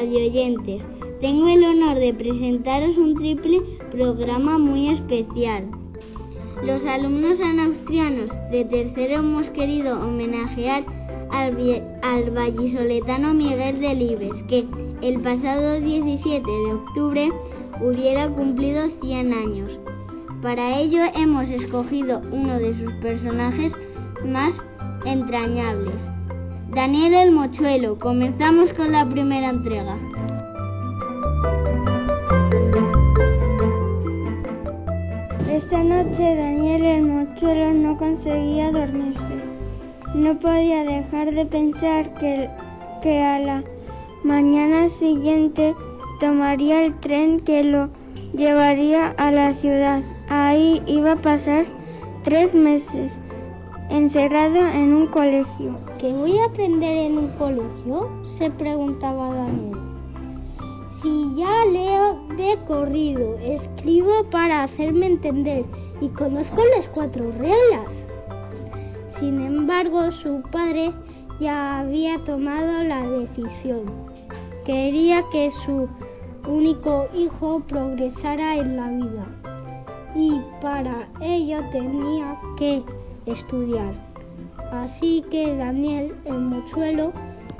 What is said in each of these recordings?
radioyentes. Tengo el honor de presentaros un triple programa muy especial. Los alumnos anaustrianos de tercero hemos querido homenajear al, al vallisoletano Miguel Delibes, que el pasado 17 de octubre hubiera cumplido 100 años. Para ello hemos escogido uno de sus personajes más entrañables, Daniel el Mochuelo. Comenzamos con la primera entrega. Esta noche Daniel el Mochuelo no conseguía dormirse. No podía dejar de pensar que, a la mañana siguiente tomaría el tren que lo llevaría a la ciudad. Ahí iba a pasar tres meses encerrado en un colegio. ¿Qué voy a aprender en un colegio? se preguntaba Daniel. Si ya leo de corrido, escribo para hacerme entender y conozco las cuatro reglas. Sin embargo, su padre ya había tomado la decisión. Quería que su único hijo progresara en la vida y para ello tenía que estudiar. Así que Daniel, el mochuelo,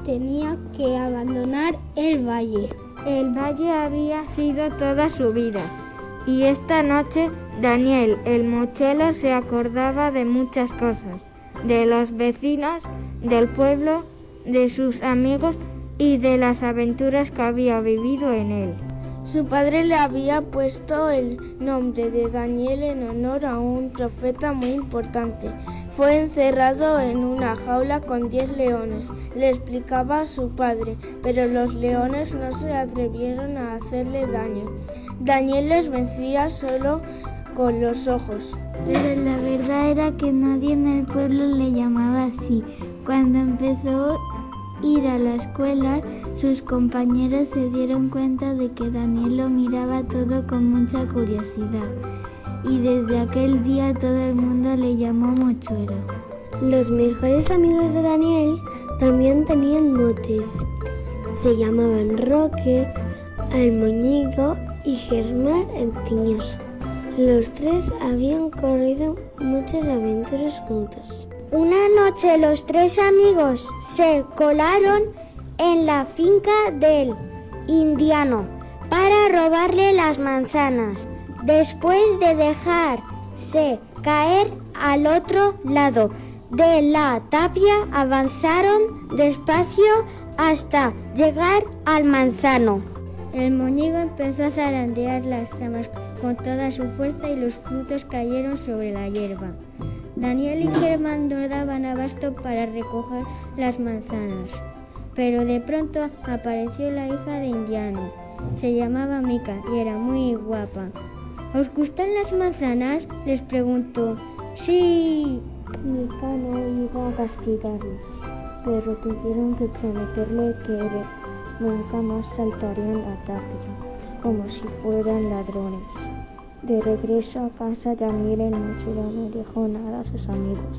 tenía que abandonar el valle. El valle había sido toda su vida y esta noche Daniel, el mochuelo, se acordaba de muchas cosas, de los vecinos, del pueblo, de sus amigos y de las aventuras que había vivido en él. Su padre le había puesto el nombre de Daniel en honor a un profeta muy importante. Fue encerrado en una jaula con diez leones, le explicaba a su padre, pero los leones no se atrevieron a hacerle daño. Daniel les vencía solo con los ojos. Pero la verdad era que nadie en el pueblo le llamaba así. Cuando empezó ir a la escuela, sus compañeros se dieron cuenta de que Daniel lo miraba todo con mucha curiosidad y desde aquel día todo el mundo le llamó Mochuelo. Los mejores amigos de Daniel también tenían motes. Se llamaban Roque, el Moñigo y Germán el Tiñoso. Los tres habían corrido muchas aventuras juntos. Una noche los tres amigos se colaron en la finca del indiano para robarle las manzanas. Después de dejarse caer al otro lado de la tapia, avanzaron despacio hasta llegar al manzano. El moñigo empezó a zarandear las ramas con toda su fuerza y los frutos cayeron sobre la hierba. Daniel y Germán no daban abasto para recoger las manzanas, pero de pronto apareció la hija de Indiano. Se llamaba Mica y era muy guapa. ¿Os gustan las manzanas? les preguntó. Sí. Mica no iba a castigarles, pero tuvieron que prometerle que nunca más saltarían a tapia, como si fueran ladrones. De regreso a casa, Daniel no dejó nada a sus amigos.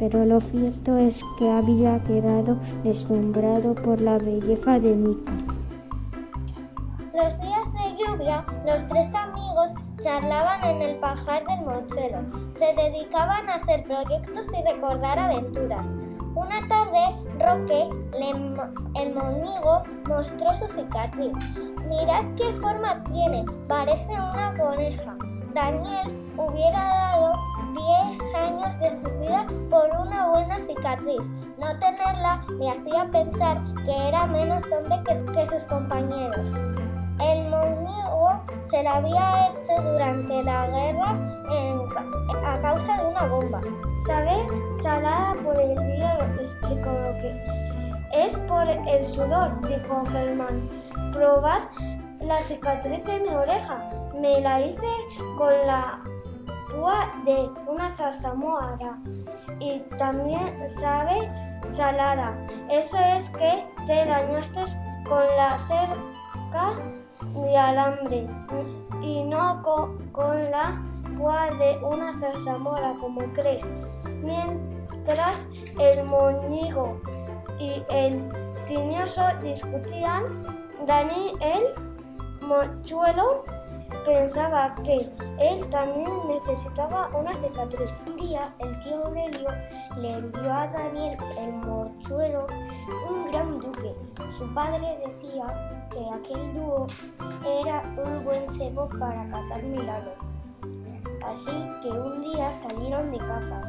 Pero lo cierto es que había quedado deslumbrado por la belleza de Mica. Los días lluvia, los tres amigos charlaban en el pajar del mochuelo. Se dedicaban a hacer proyectos y recordar aventuras. Una tarde, Roque, el moñigo, mostró su cicatriz. Mirad qué forma tiene, parece una coneja. Daniel hubiera dado 10 años de su vida por una buena cicatriz. No tenerla le hacía pensar que era menos hombre que, que sus compañeros. El se la había hecho durante la guerra a causa de una bomba. Saber salada por el día explicó que es por el sudor, dijo Germán. Probad la cicatriz de mi oreja. Me la hice con la púa de una zarzamora y también sabe salada. Eso es que te dañaste con la cerca de alambre y no con, la púa de una zarzamora como crees. Mientras el moñigo y el tiñoso discutían, Daniel el mochuelo pensaba que él también necesitaba una cicatriz. Un día el tío Aurelio le envió a Daniel el mochuelo. Su padre decía que aquel dúo era un buen cebo para cazar milagros. Así que un día salieron de caza.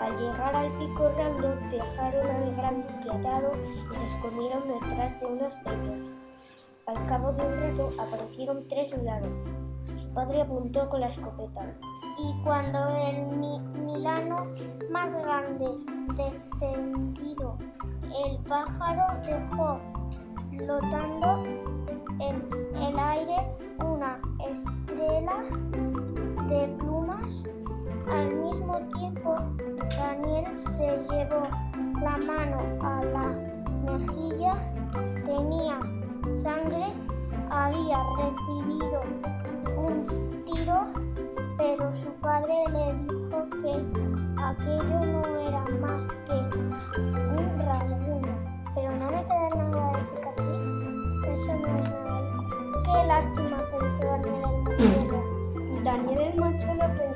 Al llegar al pico redondo dejaron al gran duque atado y se escondieron detrás de unos peces. Al cabo de un rato aparecieron tres soldados. Su padre apuntó con la escopeta. Y cuando el mi Milano más grande descendido, el pájaro dejó flotando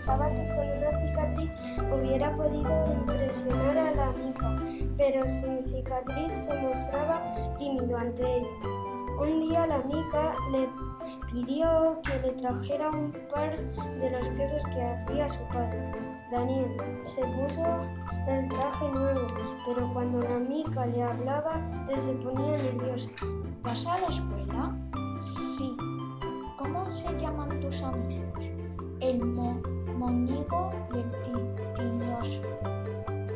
pensaba que con una cicatriz hubiera podido impresionar a la amiga, pero sin cicatriz se mostraba tímido ante ella. Un día la amiga le pidió que le trajera un par de los quesos que hacía su padre. Daniel se puso el traje nuevo, pero cuando la amiga le hablaba, él se ponía nervioso. ¿Vas a la escuela? Sí. ¿Cómo se llaman tus amigos? El mo Monigo y el ti Tiñoso.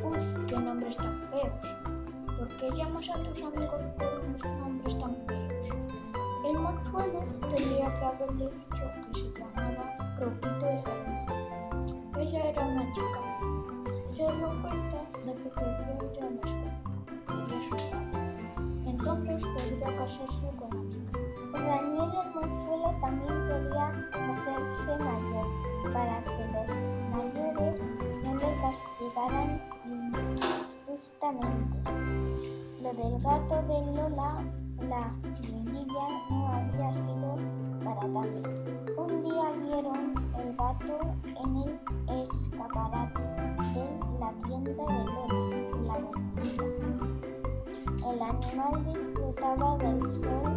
Uf, qué nombres tan feos. ¿Por qué llamas a tus amigos por unos nombres tan feos? El mochuelo tendría que haberle dicho que se Animal disfrutaba del sol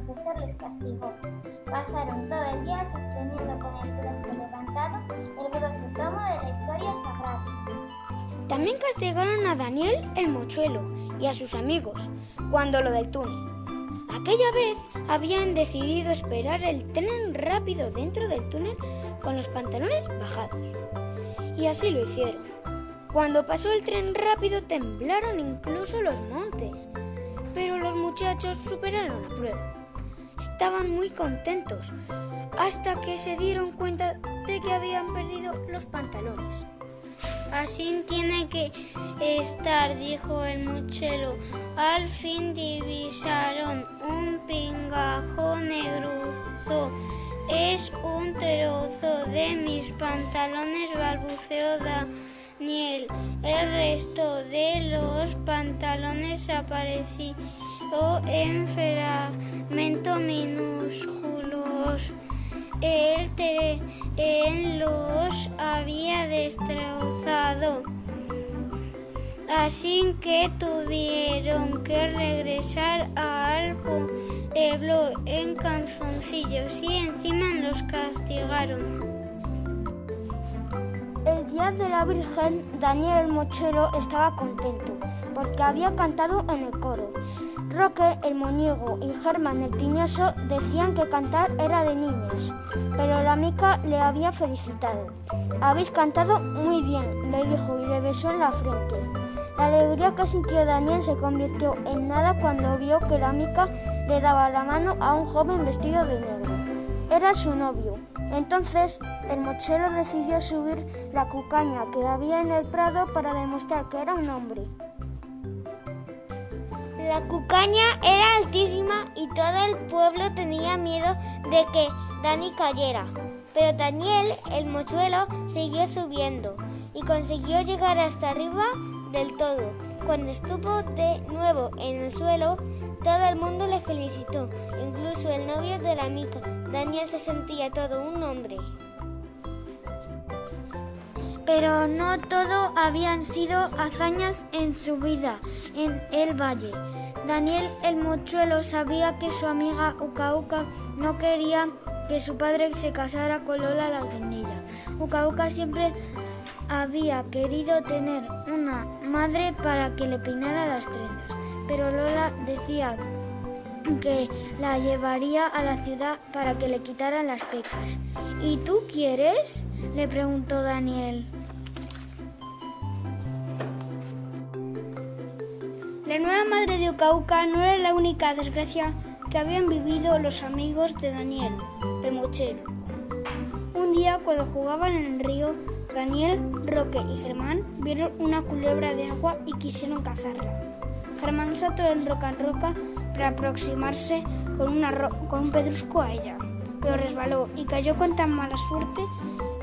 profesor les castigó. Pasaron todo el día sosteniendo con el brazo levantado el grosso tomo de la historia sagrada. También castigaron a Daniel el mochuelo y a sus amigos cuando lo del túnel. Aquella vez habían decidido esperar el tren rápido dentro del túnel con los pantalones bajados. Y así lo hicieron. Cuando pasó el tren rápido temblaron incluso los montes. Pero los muchachos superaron la prueba. Estaban muy contentos hasta que se dieron cuenta de que habían perdido los pantalones. Así tiene que estar, dijo el mochuelo. Al fin divisaron un pingajo negruzo. Es un trozo de mis pantalones, balbuceó Daniel. El resto de los pantalones apareció en que tuvieron que regresar al pueblo en canzoncillos y encima los castigaron. El día de la Virgen, Daniel el mochuelo estaba contento porque había cantado en el coro. Roque el moñigo y Germán el tiñoso decían que cantar era de niñas, pero la mica le había felicitado. Habéis cantado muy bien, le dijo y le besó en la frente. La alegría que sintió Daniel se convirtió en nada cuando vio que la mica le daba la mano a un joven vestido de negro. Era su novio. Entonces el mochero decidió subir la cucaña que había en el prado para demostrar que era un hombre. La cucaña era altísima y todo el pueblo tenía miedo de que Dani cayera. Pero Daniel, el mochuelo, siguió subiendo y consiguió llegar hasta arriba del todo. Cuando estuvo de nuevo en el suelo, todo el mundo le felicitó, incluso el novio de la mica. Daniel se sentía todo un hombre. Pero no todo habían sido hazañas en su vida en el valle. Daniel el mochuelo sabía que su amiga Uca no quería que su padre se casara con Lola la alquendilla. Uca Uca siempre había querido tener una madre para que le peinara las trenzas, pero Lola decía que la llevaría a la ciudad para que le quitaran las pecas. ¿Y tú quieres? le preguntó Daniel. La nueva madre de Ucauca no era la única desgracia que habían vivido los amigos de Daniel, el mochero. Un día, cuando jugaban en el río, Daniel, Roque y Germán vieron una culebra de agua y quisieron cazarla. Germán saltó en roca en roca para aproximarse con, con un pedrusco a ella, pero resbaló y cayó con tan mala suerte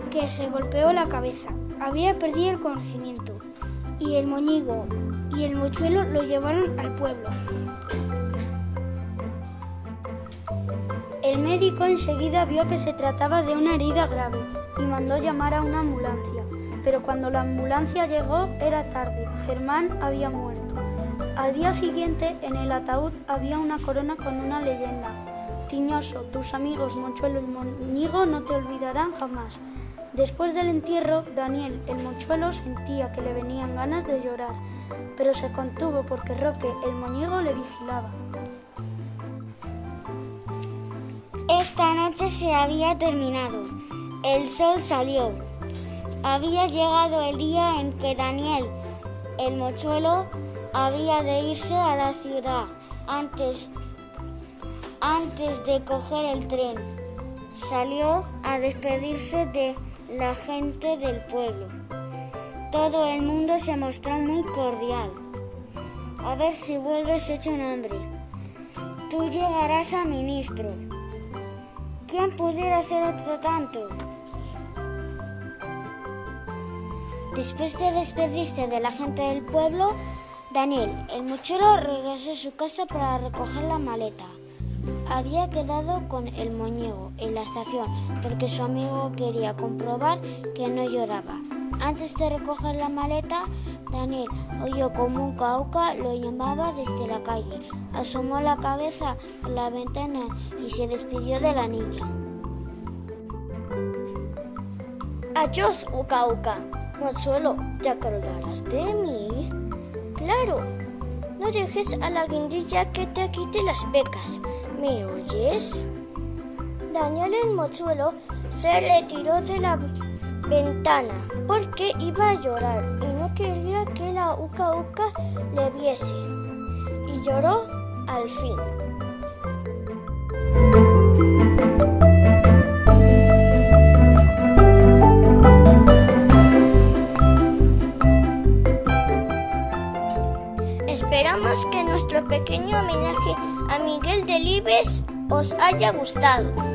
que se golpeó la cabeza. Había perdido el conocimiento y el moñigo y el mochuelo lo llevaron al pueblo. El médico enseguida vio que se trataba de una herida grave y mandó llamar a una ambulancia. Pero cuando la ambulancia llegó era tarde. Germán había muerto. Al día siguiente en el ataúd había una corona con una leyenda. Tiñoso, tus amigos Mochuelo y Moñigo no te olvidarán jamás. Después del entierro, Daniel, el mochuelo, sentía que le venían ganas de llorar, pero se contuvo porque Roque, el moñigo, le vigilaba. Esta noche se había terminado. El sol salió. Había llegado el día en que Daniel, el mochuelo, había de irse a la ciudad antes, antes de coger el tren. Salió a despedirse de la gente del pueblo. Todo el mundo se mostró muy cordial. A ver si vuelves hecho un hombre. Tú llegarás a ministro. ¿Quién pudiera hacer otro tanto? Después de despedirse de la gente del pueblo, Daniel, el mochero, regresó a su casa para recoger la maleta. Había quedado con el moñigo en la estación porque su amigo quería comprobar que no lloraba. Antes de recoger la maleta, Daniel oyó como un cauca lo llamaba desde la calle. Asomó la cabeza a la ventana y se despidió de la niña. Adiós, Uca Uca. Mozuelo, ¿te acordarás de mí? Claro. No dejes a la guindilla que te quite las becas. ¿Me oyes? Daniel el mochuelo se retiró de la ventana porque iba a llorar y no quería que la uca uca le viese. Y lloró al fin. Que